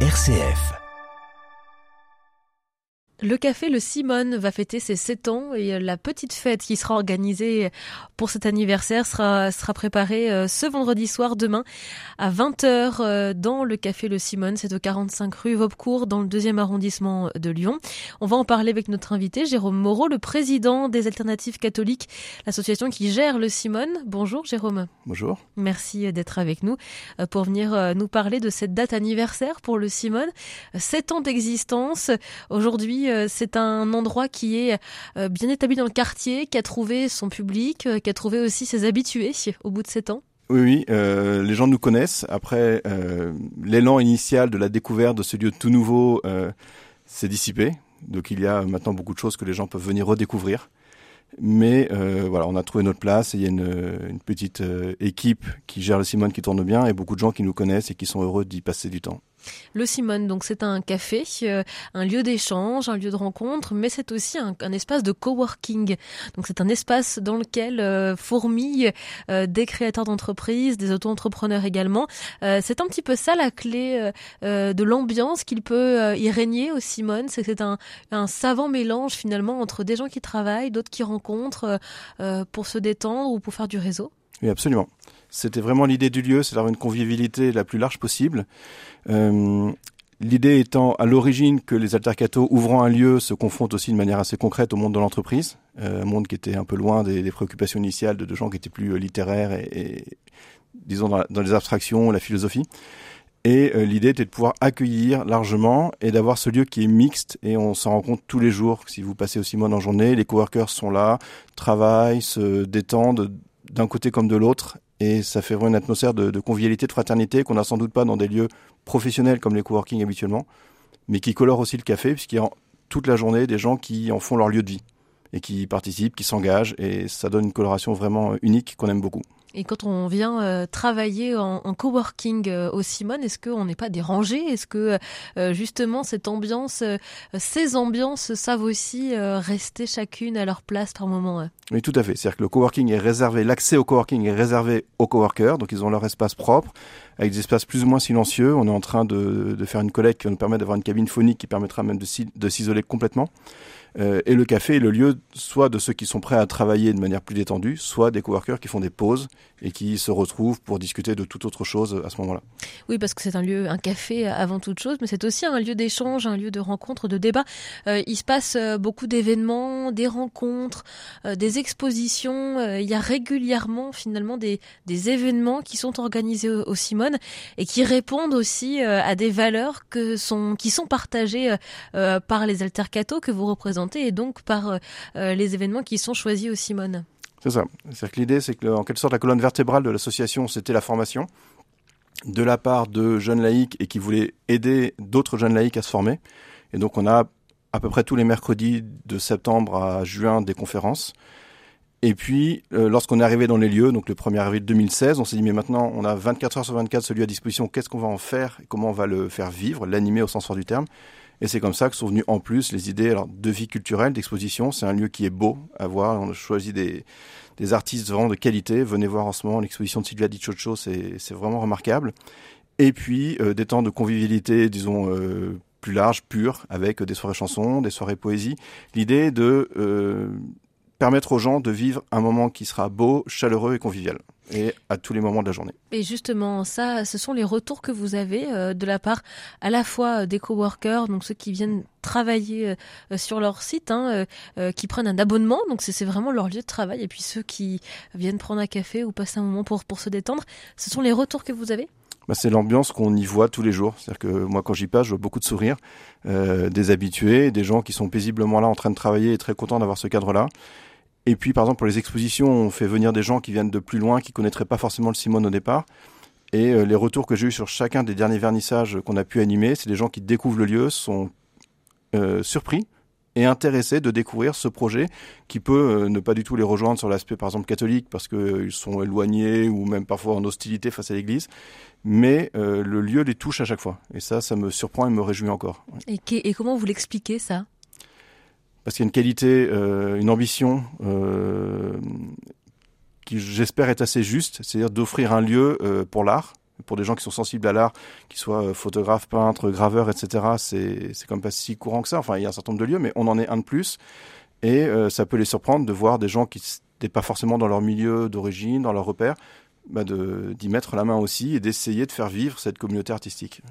RCF. Le café Le Simone va fêter ses 7 ans et la petite fête qui sera organisée pour cet anniversaire sera, sera préparée euh, ce vendredi soir demain à 20h euh, dans le café Le Simone. C'est au 45 rue Vaubecourt dans le deuxième arrondissement de Lyon. On va en parler avec notre invité Jérôme Moreau, le président des Alternatives catholiques, l'association qui gère Le Simone. Bonjour Jérôme. Bonjour. Merci d'être avec nous euh, pour venir nous parler de cette date anniversaire pour Le Simone. 7 ans d'existence. Aujourd'hui, euh, c'est un endroit qui est euh, bien établi dans le quartier, qui a trouvé son public, euh, qui a trouvé aussi ses habitués au bout de sept ans. Oui, oui, les gens nous connaissent. Après, l'élan initial de la découverte de ce lieu tout nouveau s'est dissipé. Donc il y a maintenant beaucoup de choses que les gens peuvent venir redécouvrir. Mais voilà, on a trouvé notre place il y a une, petite équipe qui gère le Simone qui tourne bien et beaucoup de gens qui nous connaissent et qui sont heureux d'y passer du temps. Le Simone, donc c'est un café, euh, un lieu d'échange, un lieu de rencontre, mais c'est aussi un, espace de coworking. Donc c'est un espace dans lequel euh, fourmillent euh, des créateurs d'entreprises, des auto-entrepreneurs également. c'est un petit peu ça la clé de l'ambiance qu'il peut y régner au Simone, c'est un savant mélange finalement entre des gens qui travaillent, d'autres qui rencontrent pour se détendre ou pour faire du réseau. Oui, absolument. C'était vraiment l'idée du lieu, c'est d'avoir une convivialité la plus large possible. Euh, l'idée étant à l'origine que les altercatos ouvrant un lieu se confrontent aussi de manière assez concrète au monde de l'entreprise, euh, un monde qui était un peu loin des, préoccupations initiales de, gens qui étaient plus euh, littéraires et, disons dans, dans, les abstractions, la philosophie. Et l'idée était de pouvoir accueillir largement et d'avoir ce lieu qui est mixte et on s'en rend compte tous les jours. Si vous passez au Simone en journée, les coworkers sont là, travaillent, se détendent d'un côté comme de l'autre et ça fait vraiment une atmosphère de, convivialité, de fraternité qu'on n'a sans doute pas dans des lieux professionnels comme les coworking habituellement, mais qui colore aussi le café puisqu'il y a toute la journée des gens qui en font leur lieu de vie et qui participent, qui s'engagent et ça donne une coloration vraiment unique qu'on aime beaucoup. Et quand on vient euh, travailler en, en coworking euh, au Simone, est-ce qu'on n'est pas dérangé? Est-ce que euh, justement cette ambiance, euh, ces ambiances savent aussi euh, rester chacune à leur place par moment Oui, tout à fait. C'est-à-dire que le coworking est réservé, l'accès au coworking est réservé aux coworkers, donc ils ont leur espace propre, avec des espaces plus ou moins silencieux. On est en train de, de faire une collecte qui nous permettre d'avoir une cabine phonique qui permettra même de s'isoler complètement. Euh, et le café est le lieu soit de ceux qui sont prêts à travailler de manière plus détendue, soit des coworkers qui font des pauses et qui se retrouvent pour discuter de toute autre chose à ce moment-là. Oui, parce que c'est un lieu, un café avant toute chose, mais c'est aussi un lieu d'échange, un lieu de rencontre, de débat. Euh, il se passe euh, beaucoup d'événements, des rencontres, des expositions. Il y a régulièrement finalement des, des événements qui sont organisés au, Simone et qui répondent aussi à des valeurs qui sont partagées par les altercatos que vous représentez et donc par euh, euh, les événements qui sont choisis au Simone. C'est ça. C'est que l'idée, c'est que en quelque sorte la colonne vertébrale de l'association, c'était la formation de la part de jeunes laïcs et qui voulaient aider d'autres jeunes laïcs à se former. Et donc on a à peu près tous les mercredis de septembre à juin des conférences. Et puis, euh, lorsqu'on est arrivé dans les lieux, donc le 1er avril 2016, on s'est dit, mais maintenant, on a 24 heures sur 24 ce lieu à disposition, qu'est-ce qu'on va en faire et comment on va le faire vivre, l'animer au sens fort du terme et c'est comme ça que sont venues en plus les idées alors, de vie culturelle, d'exposition. C'est un lieu qui est beau à voir. On a choisi des, des artistes vraiment de qualité. Venez voir en ce moment l'exposition de Sylvia Di Chocho, c'est vraiment remarquable. Et puis euh, des temps de convivialité, disons, euh, plus larges, purs, avec des soirées chansons, des soirées poésie. L'idée de euh, permettre aux gens de vivre un moment qui sera beau, chaleureux et convivial et à tous les moments de la journée. Et justement, ça, ce sont les retours que vous avez euh, de la part à la fois des coworkers, donc ceux qui viennent travailler euh, sur leur site, hein, euh, euh qui prennent un abonnement, donc c'est vraiment leur lieu de travail, et puis ceux qui viennent prendre un café ou passer un moment pour, pour se détendre. Ce sont les retours que vous avez? Bah, c'est l'ambiance qu'on y voit tous les jours. C'est-à-dire que moi, quand j'y passe, je vois beaucoup de sourires, euh, des habitués, des gens qui sont paisiblement là en train de travailler et très contents d'avoir ce cadre-là. Et puis, par exemple, pour les expositions, on fait venir des gens qui viennent de plus loin, qui connaîtraient pas forcément le Simone au départ. Et euh, les retours que j'ai eu sur chacun des derniers vernissages qu'on a pu animer, c'est des gens qui découvrent le lieu, sont euh, surpris et intéressés de découvrir ce projet qui peut euh, ne pas du tout les rejoindre sur l'aspect par exemple catholique parce qu'ils sont éloignés ou même parfois en hostilité face à l'Église, mais le lieu les touche à chaque fois. Et ça, ça me surprend et me réjouit encore. Et comment vous l'expliquez ça? Parce qu'il y a une qualité, euh, une ambition euh, qui, j'espère, est assez juste, c'est-à-dire d'offrir un lieu euh, pour l'art Pour des gens qui sont sensibles à l'art, qu'ils soient photographes, peintres, graveurs, etc., c'est c'est quand même pas si courant que ça. Enfin, il y a un certain nombre de lieux, mais on en est un de plus. Et ça peut les surprendre de voir des gens qui n'étaient pas forcément dans leur milieu d'origine, dans leur repère, bah d'y mettre la main aussi et d'essayer de faire vivre cette communauté artistique.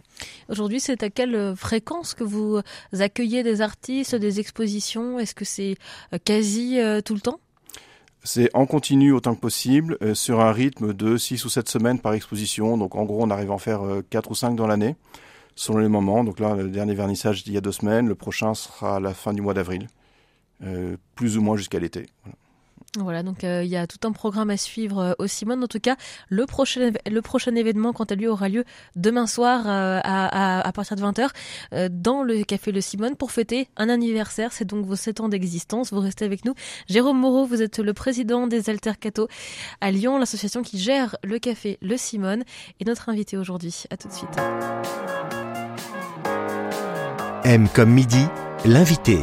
Aujourd'hui, c'est à quelle fréquence que vous accueillez des artistes, des expositions? Est-ce que c'est euh, quasi euh, tout le temps? C'est en continu autant que possible, euh, sur un rythme de 6 ou 7 semaines par exposition. Donc en gros, on arrive à en faire 4 ou 5 dans l'année, selon les moments. Donc là, le dernier vernissage il y a deux semaines, le prochain sera à la fin du mois d'avril, plus ou moins jusqu'à l'été. Voilà. Voilà, donc euh, il y a tout un programme à suivre euh, au Simone. En tout cas, le prochain, événement, quant à lui, aura lieu demain soir euh, à, partir de 20h dans le Café Le Simone pour fêter un anniversaire. C'est donc vos 7 ans d'existence. Vous restez avec nous. Jérôme Moreau, vous êtes le président des Altercato à Lyon, l'association qui gère le Café Le Simone, et notre invité aujourd'hui. À tout de suite. M comme midi, l'invité.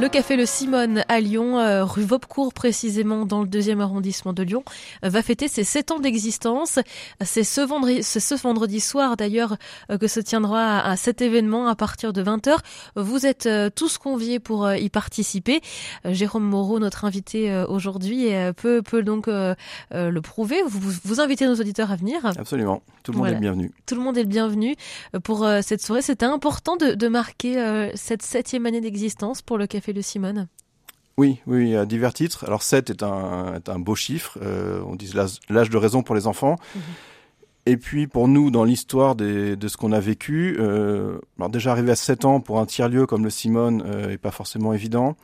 Le café Le Simone à Lyon, euh, rue Vaubecourt précisément dans le deuxième arrondissement de Lyon, euh, va fêter ses sept ans d'existence. C'est ce vendredi, ce vendredi soir d'ailleurs euh, que se tiendra à, cet événement à partir de 20h. Vous êtes tous conviés pour y participer. Jérôme Moreau, notre invité aujourd'hui, peut, peut donc le prouver. Vous, vous invitez nos auditeurs à venir. Absolument. Tout le monde est le bienvenu. Tout le monde est le bienvenu pour cette soirée. C'était important de, de marquer cette septième année d'existence pour le café le Simone? Oui, oui, à divers titres. Alors 7 est un, est un beau chiffre, euh, on dit l'âge de raison pour les enfants. Mhm. Et puis pour nous, dans l'histoire de ce qu'on a vécu, euh, alors déjà arriver à 7 ans pour un tiers-lieu comme le Simone euh, est pas forcément évident.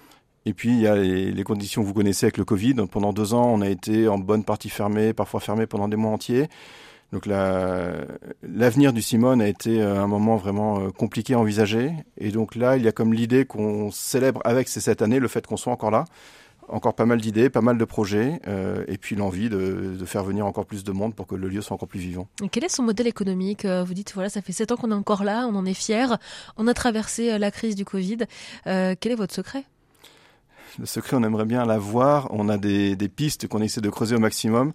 Et puis il y a les, les, conditions que vous connaissez avec le Covid. Pendant deux ans, on a été en bonne partie fermé, parfois fermé pendant des mois entiers. Donc l'avenir du Simone a été euh, un moment vraiment euh, compliqué à envisager. Et donc là, il y a comme l'idée qu'on célèbre avec ces sept années le fait qu'on soit encore là. Encore pas mal d'idées, pas mal de projets, euh, et puis l'envie de, de, faire venir encore plus de monde pour que le lieu soit encore plus vivant. Et quel est son modèle économique Vous dites, voilà, ça fait sept ans qu'on est encore là, on en est fiers, on a traversé la crise du Covid. Euh, quel est votre secret? Le secret, on aimerait bien l'avoir. On a des, des pistes qu'on essaie de creuser au maximum.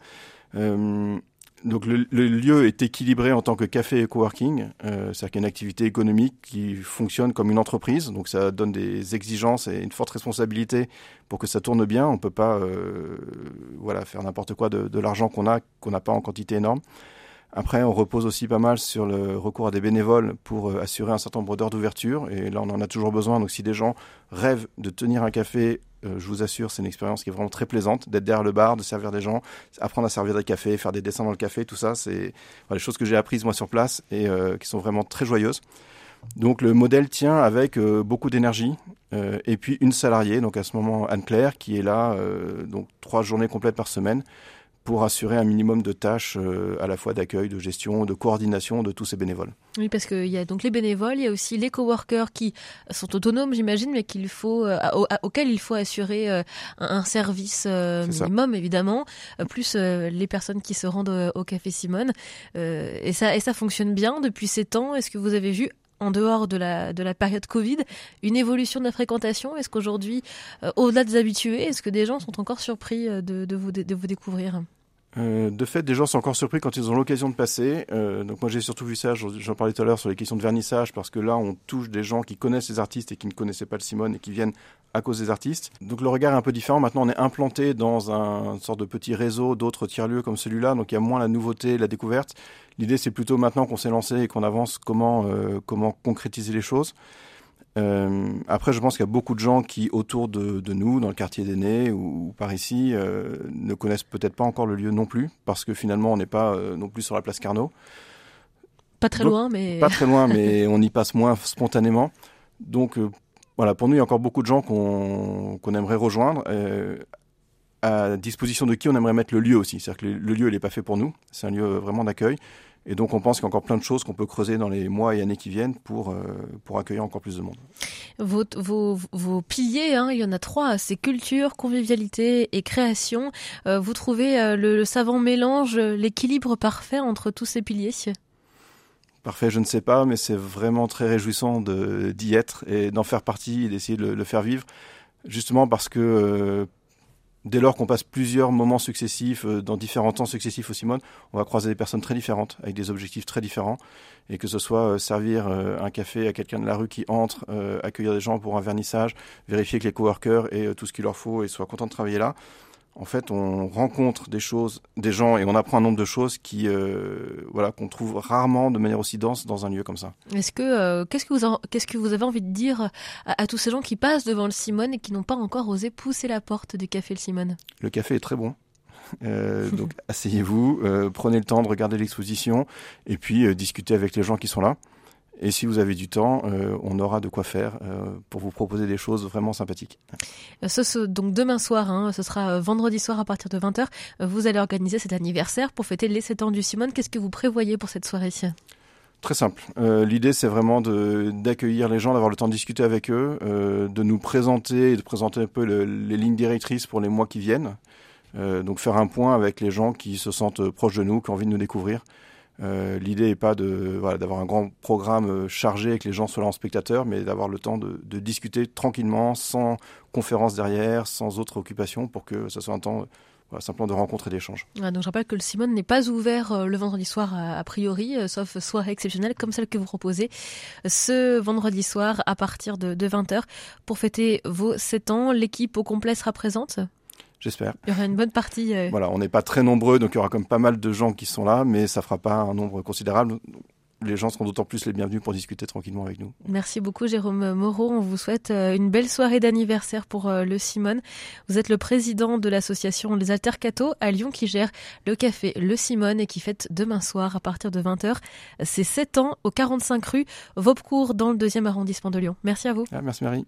Euh, donc le, lieu est équilibré en tant que café et coworking, euh, c'est-à-dire qu'il y a une activité économique qui fonctionne comme une entreprise, donc ça donne des exigences et une forte responsabilité pour que ça tourne bien. On peut pas, euh, voilà, faire n'importe quoi de, de l'argent qu'on a, qu'on n'a pas en quantité énorme. Après, on repose aussi pas mal sur le recours à des bénévoles pour euh, assurer un certain nombre d'heures d'ouverture. Et là, on en a toujours besoin. Donc, si des gens rêvent de tenir un café, euh, je vous assure, c'est une expérience qui est vraiment très plaisante d'être derrière le bar, de servir des gens, apprendre à servir des cafés, faire des dessins dans le café, tout ça, c'est voilà, des choses que j'ai apprises moi sur place et euh, qui sont vraiment très joyeuses. Donc le modèle tient avec beaucoup d'énergie et puis une salariée, donc à ce moment Anne-Claire, qui est là donc trois journées complètes par semaine pour assurer un minimum de tâches euh, à la fois d'accueil, de gestion, de coordination de tous ces bénévoles. Oui, parce qu'il y a donc les bénévoles, il y a aussi les coworkers qui sont autonomes, j'imagine, mais qu'il faut, euh, auxquels il faut assurer euh, un, service minimum, évidemment, plus les personnes qui se rendent au Café Simone. et, ça, et ça fonctionne bien depuis ces temps. Est-ce que vous avez vu en dehors de la, de la période Covid, une évolution de la fréquentation? Est-ce qu'aujourd'hui, euh, au-delà des habitués, est-ce que des gens sont encore surpris euh, de, de, vous, de vous découvrir? Euh, de fait, des gens sont encore surpris quand ils ont l'occasion de passer. Euh, donc moi j'ai surtout vu ça, j'en parlais tout à l'heure sur les questions de vernissage, parce que là on touche des gens qui connaissent les artistes et qui ne connaissaient pas le Simone et qui viennent à cause des artistes. Donc le regard est un peu différent. Maintenant on est implanté dans un sorte de petit réseau d'autres tiers-lieux comme celui-là, donc il y a moins la nouveauté, la découverte. L'idée c'est plutôt maintenant qu'on s'est lancé et qu'on avance comment, euh, comment concrétiser les choses. Euh, après, je pense qu'il y a beaucoup de gens qui, autour de, de nous, dans le quartier d'Aînés ou, ou, par ici, euh, ne connaissent peut-être pas encore le lieu non plus, parce que finalement, on n'est pas euh, non plus sur la place Carnot. Pas très loin, mais... Pas très loin, mais on y passe moins spontanément. Donc, voilà, pour nous, il y a encore beaucoup de gens qu'on qu'on aimerait rejoindre. À disposition de qui on aimerait mettre le lieu aussi. C'est-à-dire que le lieu, il n'est pas fait pour nous. C'est un lieu vraiment d'accueil. Et donc on pense qu'il y a encore plein de choses qu'on peut creuser dans les mois et années qui viennent pour, euh, pour accueillir encore plus de monde. Vos, vos, vos piliers, hein, il y en a trois, c'est culture, convivialité et création. Euh, vous trouvez euh, le, le, savant mélange, l'équilibre parfait entre tous ces piliers? Parfait, je ne sais pas, mais c'est vraiment très réjouissant d'y être et d'en faire partie et d'essayer de le, le, faire vivre, justement parce que dès lors qu'on passe plusieurs moments successifs, euh, dans différents temps successifs au Simone, on va croiser des personnes très différentes, avec des objectifs très différents. Et que ce soit euh, servir euh, un café à quelqu'un de la rue qui entre, accueillir des gens pour un vernissage, vérifier que les coworkers aient tout ce qu'il leur faut et soient contents de travailler là. En fait, on rencontre des choses, des gens, et on apprend un nombre de choses qui, voilà, qu'on trouve rarement de manière aussi dense dans un lieu comme ça. Est-ce que qu'est-ce que vous qu'est-ce que vous avez envie de dire à, tous ces gens qui passent devant le Simone et qui n'ont pas encore osé pousser la porte du café le Simone? Le café est très bon. donc asseyez-vous, prenez le temps de regarder l'exposition et puis discutez avec les gens qui sont là. Et si vous avez du temps, euh, on aura de quoi faire euh, pour vous proposer des choses vraiment sympathiques. Euh, ce, donc demain soir, hein, ce sera vendredi soir à partir de 20h, vous allez organiser cet anniversaire pour fêter les 7 ans du Simone. Qu'est-ce que vous prévoyez pour cette soirée Très simple. L'idée, c'est vraiment d'accueillir les gens, d'avoir le temps de discuter avec eux, de nous présenter et de présenter un peu les lignes directrices pour les mois qui viennent. donc faire un point avec les gens qui se sentent proches de nous, qui ont envie de nous découvrir. Euh, l'idée n'est pas d'avoir un grand programme euh, chargé et que les gens soient là en spectateur, mais d'avoir le temps de, discuter tranquillement, sans conférence derrière, sans autre occupation, pour que ce soit un temps simplement de rencontre et d'échange. donc je rappelle que le Simone n'est pas ouvert euh, le vendredi soir a, priori, sauf soirée exceptionnelle comme celle que vous proposez ce vendredi soir à partir de, de 20h pour fêter vos 7 ans. L'équipe au complet sera présente? J'espère. Il y aura une bonne partie. Euh. Voilà, on n'est pas très nombreux, donc il y aura comme pas mal de gens qui sont là, mais ça fera pas un nombre considérable. Les gens seront d'autant plus les bienvenus pour discuter tranquillement avec nous. Merci beaucoup Jérôme Moreau. On vous souhaite euh, une belle soirée d'anniversaire pour euh, le Simone. Vous êtes le président de l'association Les Altercato à Lyon qui gère le café Le Simone et qui fête demain soir à partir de 20h. C'est 7 ans au 45 rue Vaubecourt dans le deuxième arrondissement de Lyon. Merci à vous. Ah, merci Marie.